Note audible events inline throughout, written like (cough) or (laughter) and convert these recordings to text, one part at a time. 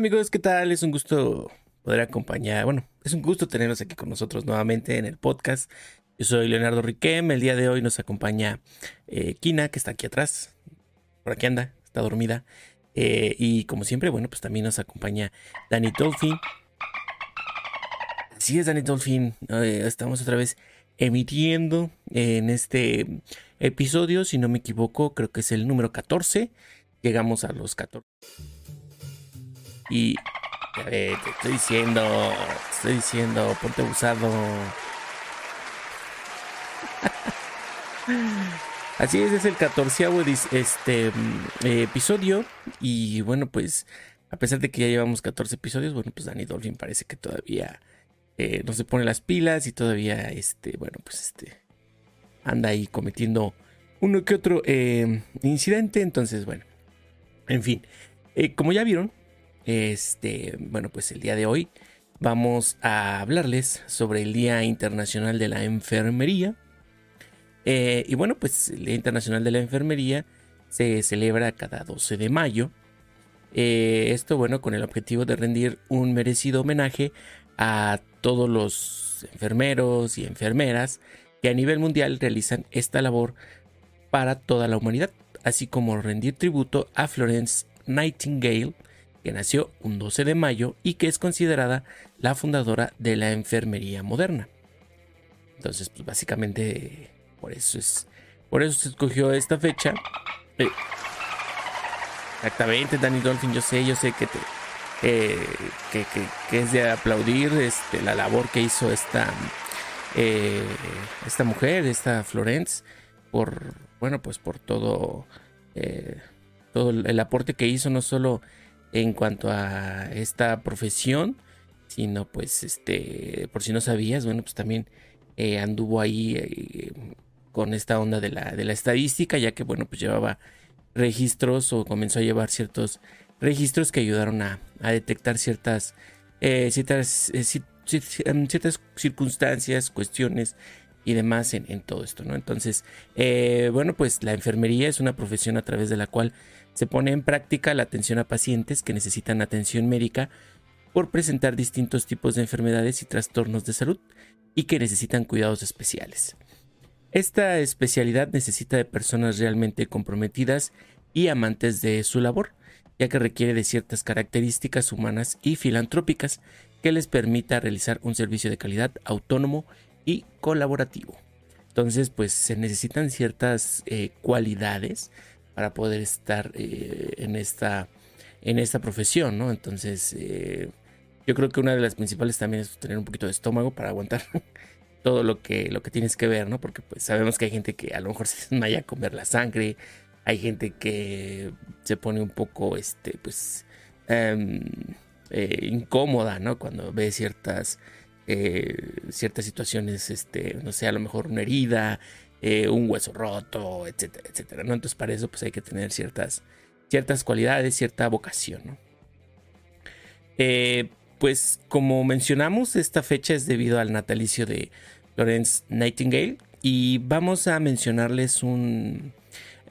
amigos, ¿qué tal? Es un gusto poder acompañar, bueno, es un gusto tenerlos aquí con nosotros nuevamente en el podcast. Yo soy Leonardo Riquem, el día de hoy nos acompaña eh, Kina, que está aquí atrás, por aquí anda, está dormida. Eh, y como siempre, bueno, pues también nos acompaña Danny Dolphin. Sí es Danny Dolphin, eh, estamos otra vez emitiendo en este episodio, si no me equivoco, creo que es el número 14. Llegamos a los 14. Y ya ve, te estoy diciendo, te estoy diciendo, ponte abusado. (laughs) Así es, es el catorceavo este, mm, episodio. Y bueno, pues a pesar de que ya llevamos 14 episodios, bueno, pues Danny Dolphin parece que todavía eh, no se pone las pilas y todavía, este, bueno, pues este, anda ahí cometiendo uno que otro eh, incidente. Entonces, bueno, en fin, eh, como ya vieron, este, bueno, pues el día de hoy vamos a hablarles sobre el Día Internacional de la Enfermería. Eh, y bueno, pues el Día Internacional de la Enfermería se celebra cada 12 de mayo. Eh, esto, bueno, con el objetivo de rendir un merecido homenaje a todos los enfermeros y enfermeras que a nivel mundial realizan esta labor para toda la humanidad, así como rendir tributo a Florence Nightingale, que nació un 12 de mayo y que es considerada la fundadora de la enfermería moderna. Entonces, pues básicamente por eso es, por eso se escogió esta fecha. Eh, exactamente, Danny Dolphin, yo sé, yo sé que te, eh, que, es de aplaudir este, la labor que hizo esta, eh, esta mujer, esta Florence, por, bueno, pues por todo, todo el aporte que hizo, no solo en cuanto a esta profesión, sino pues este, por si no sabías, bueno, pues también eh, anduvo ahí eh, con esta onda de la, de la estadística, ya que bueno, pues llevaba registros o comenzó a llevar ciertos registros que ayudaron a, detectar ciertas, eh, ciertas, ciertas circunstancias, cuestiones y demás en, todo esto, ¿no? Entonces, bueno, pues la enfermería es una profesión a través de la cual se pone en práctica la atención a pacientes que necesitan atención médica por presentar distintos tipos de enfermedades y trastornos de salud y que necesitan cuidados especiales. Esta especialidad necesita de personas realmente comprometidas y amantes de su labor, ya que requiere de ciertas características humanas y filantrópicas que les permita realizar un servicio de calidad autónomo y colaborativo. Entonces, pues se necesitan ciertas eh, cualidades para poder estar eh, en, esta, en esta profesión, ¿no? Entonces, eh, yo creo que una de las principales también es tener un poquito de estómago para aguantar (laughs) todo lo que, lo que tienes que ver, ¿no? Porque pues sabemos que hay gente que a lo mejor (laughs) se desmaya con ver la sangre, hay gente que se pone un poco, este, pues, em, incómoda, ¿no? Cuando ve ciertas, ciertas situaciones, este, no sé, a lo mejor una herida, eh, un hueso roto, etcétera, etcétera, ¿no? Entonces para eso pues hay que tener ciertas, ciertas cualidades, cierta vocación, ¿no? Eh, pues como mencionamos, esta fecha es debido al natalicio de Florence Nightingale y vamos a mencionarles un,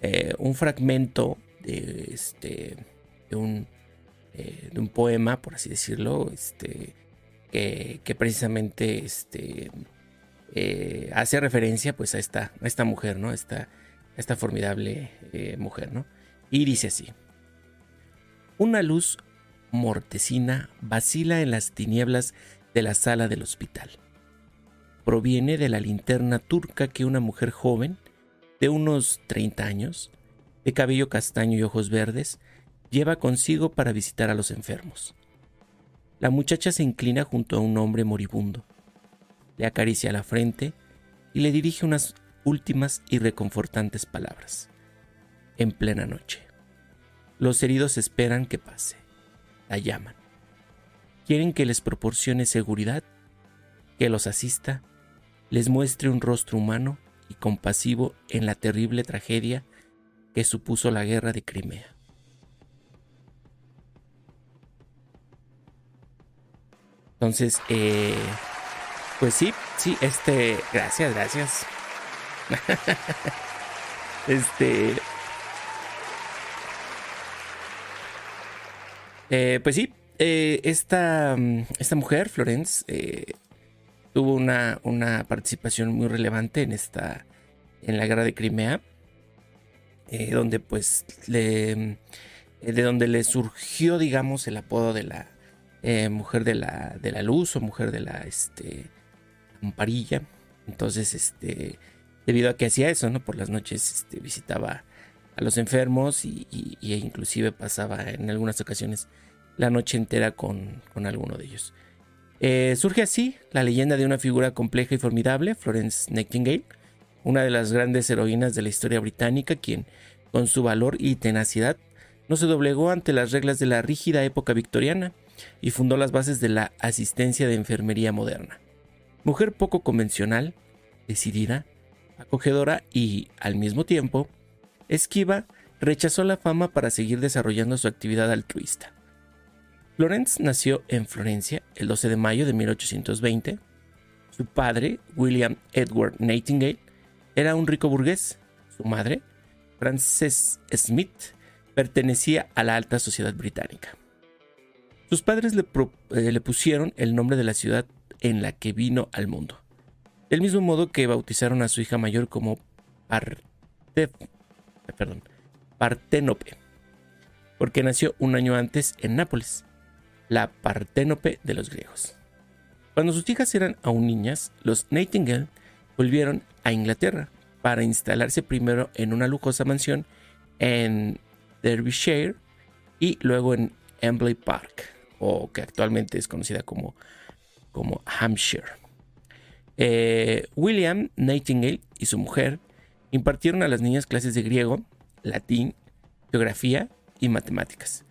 eh, un fragmento de, este, de, un, de un poema, por así decirlo, este, que, precisamente este, eh, hace referencia pues a esta, a esta mujer, ¿no? Esta, esta formidable eh, mujer, ¿no? Y dice así. Una luz mortecina vacila en las tinieblas de la sala del hospital. Proviene de la linterna turca que una mujer joven, de unos 30 años, de cabello castaño y ojos verdes, lleva consigo para visitar a los enfermos. La muchacha se inclina junto a un hombre moribundo le acaricia la frente y le dirige unas últimas y reconfortantes palabras. En plena noche. Los heridos esperan que pase. La llaman. Quieren que les proporcione seguridad, que los asista, les muestre un rostro humano y compasivo en la terrible tragedia que supuso la guerra de Crimea. Entonces, eh, pues sí, sí, este, gracias, gracias. (laughs) este, eh, pues sí, eh, esta, mm, esta, mujer, Florence, eh, tuvo una, una, participación muy relevante en esta en la guerra de Crimea, eh, donde pues le, de donde le surgió, digamos, el apodo de la mujer de la, de la luz o mujer de la este, amparilla. Entonces, este, debido a que hacía eso, ¿no? Por las noches este, visitaba a los enfermos y, e inclusive pasaba en algunas ocasiones la noche entera con, alguno de ellos. Eh, surge así la leyenda de una figura compleja y formidable, Florence Nightingale, una de las grandes heroínas de la historia británica, quien, con su valor y tenacidad, no se doblegó ante las reglas de la rígida época victoriana y fundó las bases de la asistencia de enfermería moderna. Mujer poco convencional, decidida, acogedora y, al mismo tiempo, esquiva, rechazó la fama para seguir desarrollando su actividad altruista. Florence nació en Florencia el 12 de mayo de 1820. Su padre, William Edward Nightingale, era un rico burgués. Su madre, Frances Smith, pertenecía a la alta sociedad británica. Sus padres le, eh, le pusieron el nombre de la ciudad en la que vino al mundo, del mismo modo que bautizaron a su hija mayor como perdón, Parténope, porque nació un año antes en Nápoles, la Parténope de los griegos. Cuando sus hijas eran aún niñas, los Nightingale volvieron a Inglaterra para instalarse primero en una lujosa mansión en Derbyshire y luego en Embley Park, o que actualmente es conocida como, como Hampshire. Eh, William Nightingale y su mujer impartieron a las niñas clases de griego, latín, geografía y matemáticas,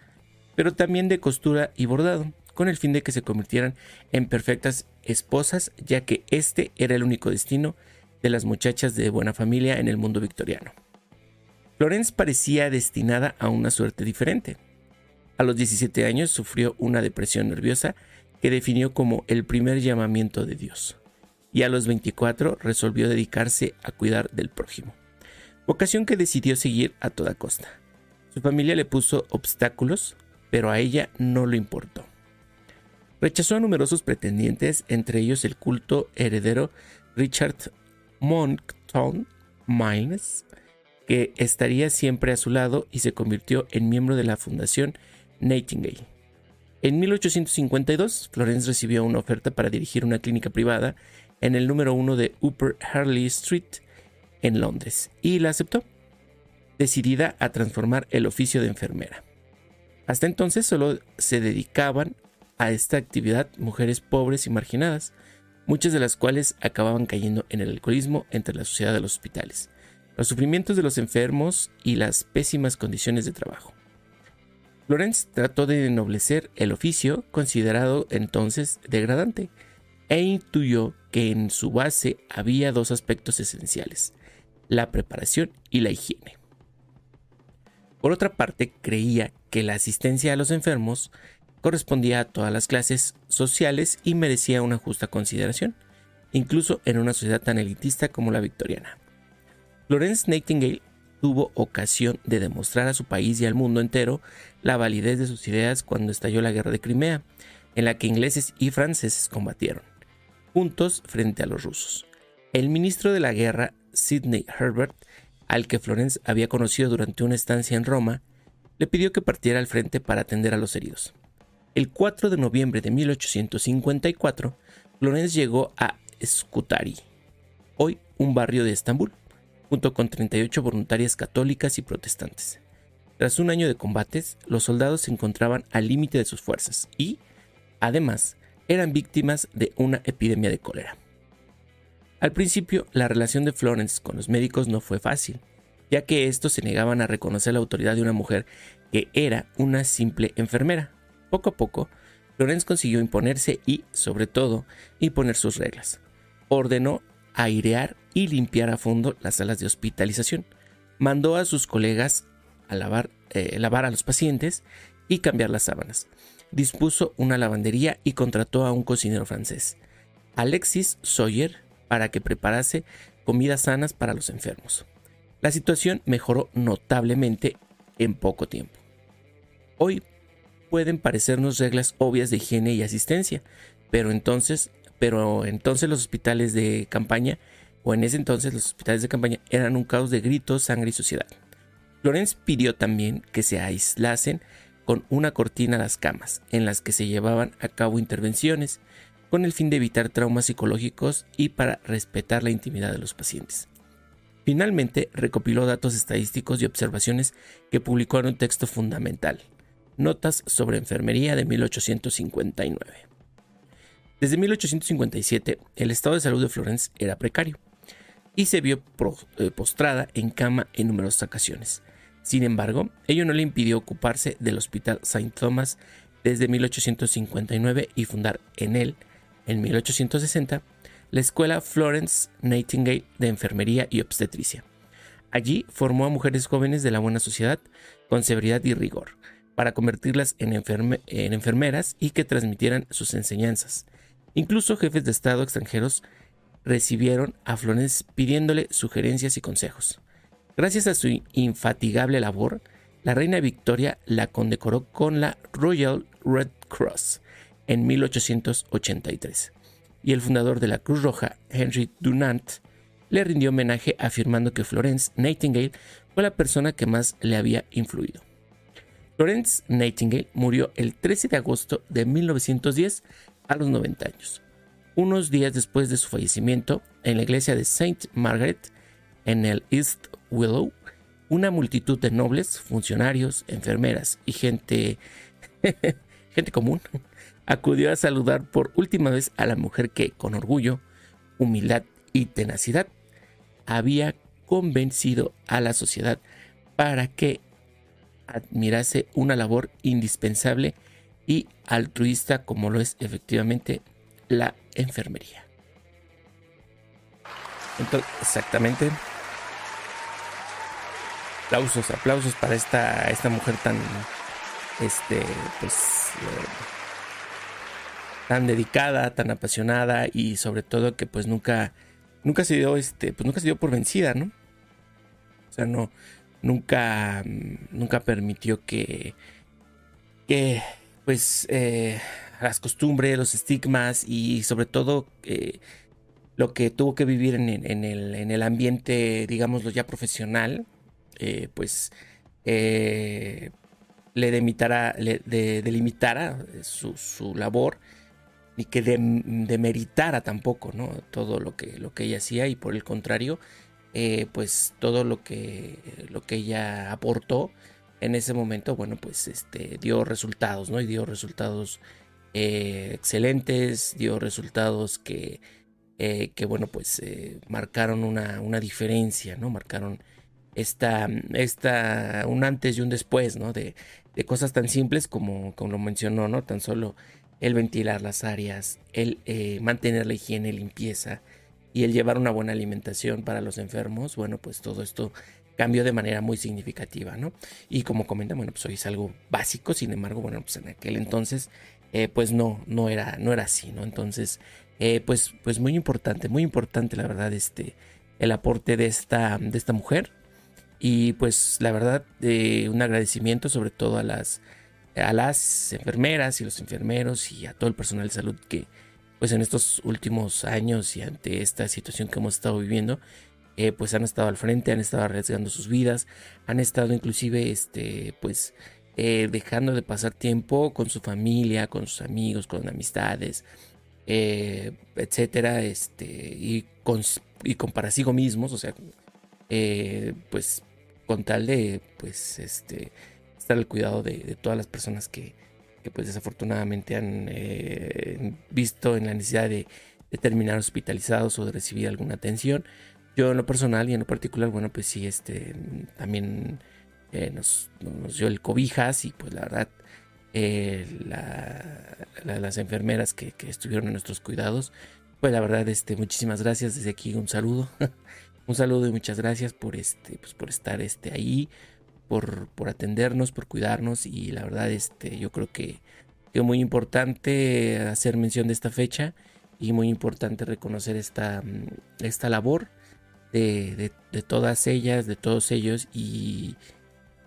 pero también de costura y bordado, con el fin de que se convirtieran en perfectas esposas, ya que este era el único destino de las muchachas de buena familia en el mundo victoriano. Florence parecía destinada a una suerte diferente. A los 17 años sufrió una depresión nerviosa que definió como el primer llamamiento de Dios y a los 24 resolvió dedicarse a cuidar del prójimo, vocación que decidió seguir a toda costa. Su familia le puso obstáculos, pero a ella no le importó. Rechazó a numerosos pretendientes, entre ellos el culto heredero Richard Monckton Milnes, que estaría siempre a su lado y se convirtió en miembro de la Fundación Nightingale. En 1852, Florence recibió una oferta para dirigir una clínica privada en el número uno de Upper Harley Street en Londres y la aceptó, decidida a transformar el oficio de enfermera. Hasta entonces solo se dedicaban a esta actividad mujeres pobres y marginadas, muchas de las cuales acababan cayendo en el alcoholismo entre la sociedad de los hospitales, los sufrimientos de los enfermos y las pésimas condiciones de trabajo. Florence trató de ennoblecer el oficio considerado entonces degradante e intuyó que en su base había dos aspectos esenciales, la preparación y la higiene. Por otra parte, creía que la asistencia a los enfermos correspondía a todas las clases sociales y merecía una justa consideración, incluso en una sociedad tan elitista como la victoriana. Florence Nightingale tuvo ocasión de demostrar a su país y al mundo entero la validez de sus ideas cuando estalló la guerra de Crimea, en la que ingleses y franceses combatieron juntos frente a los rusos. El ministro de la guerra, Sidney Herbert, al que Florence había conocido durante una estancia en Roma, le pidió que partiera al frente para atender a los heridos. El 4 de noviembre de 1854, Florence llegó a Scutari, hoy un barrio de Estambul, junto con 38 voluntarias católicas y protestantes. Tras un año de combates, los soldados se encontraban al límite de sus fuerzas y, además, eran víctimas de una epidemia de cólera. Al principio, la relación de Florence con los médicos no fue fácil, ya que estos se negaban a reconocer la autoridad de una mujer que era una simple enfermera. Poco a poco, Florence consiguió imponerse y, sobre todo, imponer sus reglas. Ordenó airear y limpiar a fondo las salas de hospitalización. Mandó a sus colegas a lavar, eh, lavar a los pacientes y cambiar las sábanas dispuso una lavandería y contrató a un cocinero francés, Alexis Sawyer, para que preparase comidas sanas para los enfermos. La situación mejoró notablemente en poco tiempo. Hoy, pueden parecernos reglas obvias de higiene y asistencia, pero entonces, pero entonces los hospitales de campaña, o en ese entonces los hospitales de campaña eran un caos de gritos, sangre y suciedad. Florence pidió también que se aislasen con una cortina a las camas, en las que se llevaban a cabo intervenciones, con el fin de evitar traumas psicológicos y para respetar la intimidad de los pacientes. Finalmente, recopiló datos estadísticos y observaciones que publicó en un texto fundamental, Notas sobre Enfermería de 1859. Desde 1857, el estado de salud de Florence era precario y se vio eh, postrada en cama en numerosas ocasiones. Sin embargo, ello no le impidió ocuparse del Hospital St. Thomas desde 1859 y fundar en él, en 1860, la Escuela Florence Nightingale de Enfermería y Obstetricia. Allí formó a mujeres jóvenes de la buena sociedad con severidad y rigor, para convertirlas en, enfermeras y que transmitieran sus enseñanzas. Incluso jefes de Estado extranjeros recibieron a Florence pidiéndole sugerencias y consejos. Gracias a su infatigable labor, la reina Victoria la condecoró con la Royal Red Cross en 1883 y el fundador de la Cruz Roja, Henry Dunant, le rindió homenaje afirmando que Florence Nightingale fue la persona que más le había influido. Florence Nightingale murió el 13 de agosto de 1910 a los 90 años. Unos días después de su fallecimiento, en la iglesia de St. Margaret, en el East Willow, una multitud de nobles, funcionarios, enfermeras y gente, (laughs) gente común acudió a saludar por última vez a la mujer que, con orgullo, humildad y tenacidad, había convencido a la sociedad para que admirase una labor indispensable y altruista como lo es efectivamente la enfermería. Entonces, exactamente. Aplausos, aplausos para esta, esta mujer tan, este, pues, eh, tan dedicada, tan apasionada y sobre todo que pues nunca, nunca se dio, este, pues nunca se dio por vencida, ¿no? O sea, no, nunca, nunca permitió que, que pues, eh, las costumbres, los estigmas y sobre todo eh, lo que tuvo que vivir en, el, en el, ambiente, digámoslo ya profesional, eh, pues le, delimitara, le delimitara su, su, labor ni que demeritara tampoco ¿no? todo lo que, lo que ella hacía y por el contrario, pues todo lo que, lo que ella aportó en ese momento, bueno, pues este, dio resultados, ¿no? Y dio resultados eh, excelentes, dio resultados que, eh, que bueno, pues marcaron una, una, diferencia, ¿no? Marcaron esta, esta, un antes y un después, ¿no? De, de cosas tan simples como, como lo mencionó, ¿no? Tan solo el ventilar las áreas, el mantener la higiene, limpieza, y el llevar una buena alimentación para los enfermos, bueno, pues todo esto cambió de manera muy significativa, ¿no? Y como comenta, bueno, pues hoy es algo básico, sin embargo, bueno, pues en aquel entonces, eh, pues no, no era, no era así, ¿no? Entonces, eh, pues, pues muy importante, muy importante, la verdad, este, el aporte de esta, de esta mujer. Y pues la verdad, eh, un agradecimiento sobre todo a las, a las enfermeras y los enfermeros y a todo el personal de salud que, pues en estos últimos años y ante esta situación que hemos estado viviendo, eh, pues han estado al frente, han estado arriesgando sus vidas, han estado inclusive, este, pues, eh, dejando de pasar tiempo con su familia, con sus amigos, con amistades, eh, etcétera, este, y con, para sí mismos, o sea, pues, con tal de, pues, este, estar al cuidado de todas las personas que, que pues desafortunadamente han eh, visto en la necesidad de, terminar hospitalizados o de recibir alguna atención. Yo en lo personal y en lo particular, bueno, pues sí, este, también eh, nos, dio el cobijas y pues la verdad, eh, las enfermeras que, estuvieron en nuestros cuidados, pues la verdad, este, muchísimas gracias. Desde aquí, un saludo, (laughs) un saludo y muchas gracias por este, pues por estar este ahí, por, por atendernos, por cuidarnos y la verdad este, yo creo que es muy importante hacer mención de esta fecha y muy importante reconocer esta, esta labor de, de, todas ellas, de todos ellos y,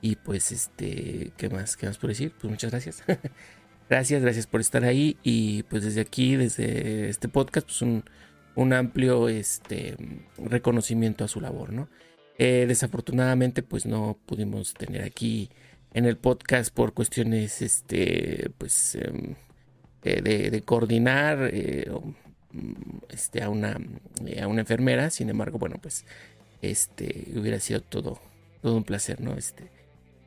Y pues, este, ¿qué más? ¿Qué más por decir? Pues muchas gracias. (laughs) gracias, gracias por estar ahí. Y pues desde aquí, desde este podcast, pues un, un amplio este, reconocimiento a su labor, ¿no? Eh, desafortunadamente, pues no pudimos tener aquí en el podcast por cuestiones, este, pues, em, eh, de, coordinar eh, este, a, una, a una enfermera. Sin embargo, bueno, pues, este, hubiera sido todo, todo un placer, ¿no? Este,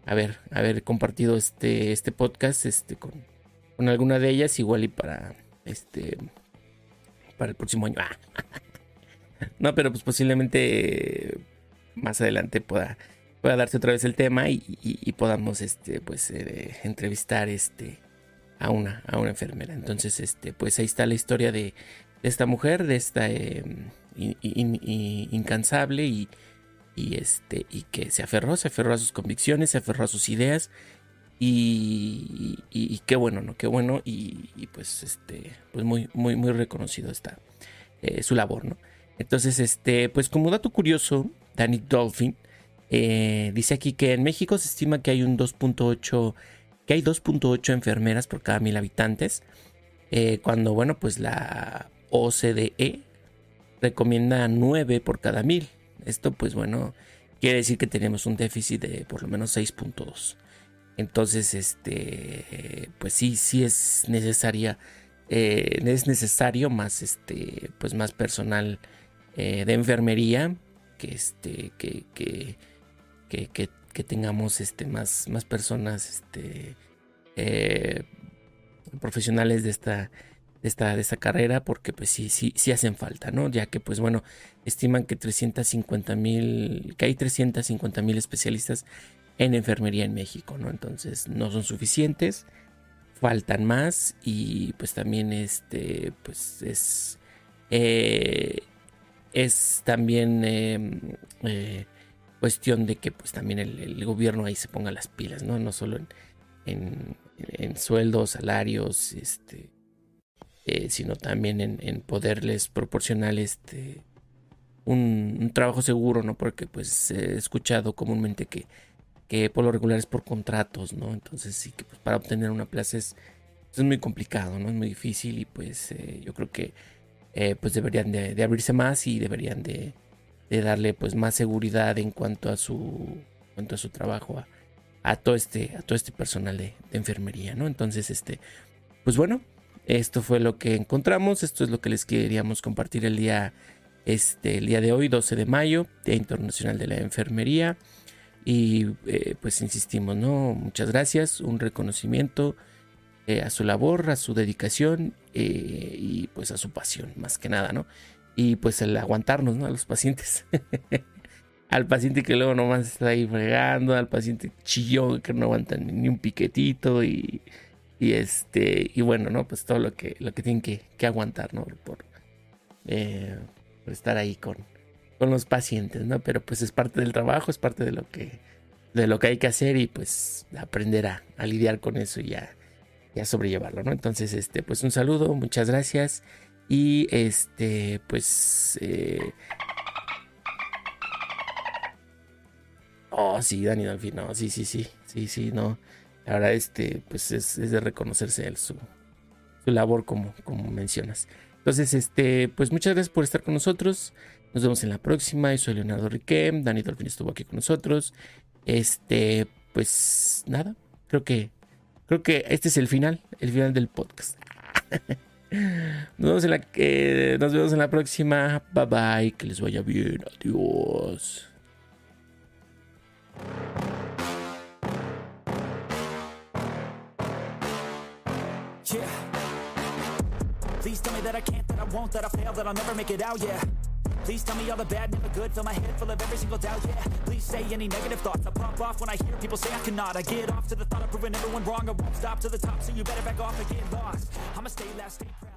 haber, haber compartido este, este podcast, este, con, con alguna de ellas, igual y para, este, para el próximo año. (laughs) no, pero pues posiblemente más adelante pueda, pueda darse otra vez el tema y, podamos este, pues, eh, entrevistar este, a, una, a una enfermera. Entonces, este, pues ahí está la historia de, esta mujer, de esta em, incansable y, y, este, y que se aferró, se aferró a sus convicciones, se aferró a sus ideas. Y, y, qué bueno, ¿no? Qué bueno. Y, pues, este, pues muy, muy, muy reconocido está eh, su labor, ¿no? Entonces, este, pues como dato curioso, Danny Dolphin eh, dice aquí que en México se estima que hay un 2.8, que hay 2.8 enfermeras por cada mil habitantes, eh, cuando, bueno, pues la OCDE recomienda 9 por cada mil. Esto, pues bueno, quiere decir que tenemos un déficit de por lo menos 6.2. Entonces, este, pues sí, sí es necesaria, eh, es necesario más, este, pues más personal eh, de enfermería que, este, que, que, que, tengamos, este, más, más personas, este, eh, profesionales de esta, de esta, de esta carrera, porque pues sí, sí, sí hacen falta, ¿no? Ya que, pues bueno, estiman que 350 mil, que hay 350 mil especialistas en enfermería en México, ¿no? Entonces no son suficientes, faltan más y pues también este, pues es, eh, es también em, eh, cuestión de que pues también el, gobierno ahí se ponga las pilas, ¿no? No solo en, en, sueldos, salarios, este, eh, sino también en, poderles proporcionar este un, trabajo seguro, ¿no? Porque pues he escuchado comúnmente que que por lo regular es por contratos, ¿no? Entonces sí que pues, para obtener una plaza es, es, muy complicado, ¿no? Es muy difícil y pues eh, yo creo que eh, pues deberían de, abrirse más y deberían de, darle pues más seguridad en cuanto a su, cuanto a su trabajo a, todo este, a todo este personal de, enfermería, ¿no? Entonces, este, pues bueno, esto fue lo que encontramos, esto es lo que les queríamos compartir el día, este, el día de hoy, 12 de mayo, Día Internacional de la Enfermería. Y eh, pues insistimos, ¿no? Muchas gracias, un reconocimiento eh, a su labor, a su dedicación eh, y pues a su pasión, más que nada, ¿no? Y pues el aguantarnos, ¿no? A los pacientes. (laughs) al paciente que luego nomás está ahí fregando, al paciente chillón que no aguanta ni un piquetito y, y este, y bueno, ¿no? Pues todo lo que, lo que tienen que, aguantar, ¿no? Por, por estar ahí con, con los pacientes, ¿no? Pero pues es parte del trabajo, es parte de lo que, de lo que hay que hacer y pues aprender a, lidiar con eso y a, sobrellevarlo, ¿no? Entonces, este, pues un saludo, muchas gracias y este, pues... Eh... Oh, sí, Dani Dolphin, no, sí, sí, sí, sí, sí, no. La verdad, este, pues es, de reconocerse él, su, su labor como, como mencionas. Entonces, este, pues muchas gracias por estar con nosotros. Nos vemos en la próxima. Yo soy Leonardo Riquem. Dani Dolphin estuvo aquí con nosotros. Este, pues nada. Creo que, creo que este es el final, el final del podcast. (laughs) nos, vemos en la, eh, nos vemos en la próxima. Bye bye. Que les vaya bien. Adiós. Won't, that I fail, that I'll never make it out, yeah. Please tell me all the bad, never good Fill my head full of every single doubt, yeah. Please say any negative thoughts I pop off when I hear people say I cannot. I get off to the thought of proving everyone wrong I won't stop to the top, so you better back off and get lost I'ma stay loud, stay proud